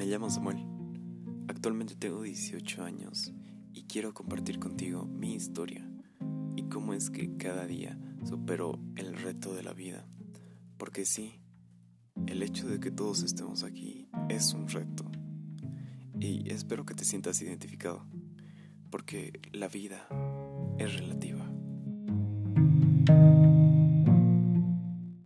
Me llamo Samuel. Actualmente tengo 18 años y quiero compartir contigo mi historia y cómo es que cada día supero el reto de la vida. Porque sí, el hecho de que todos estemos aquí es un reto. Y espero que te sientas identificado, porque la vida es relativa.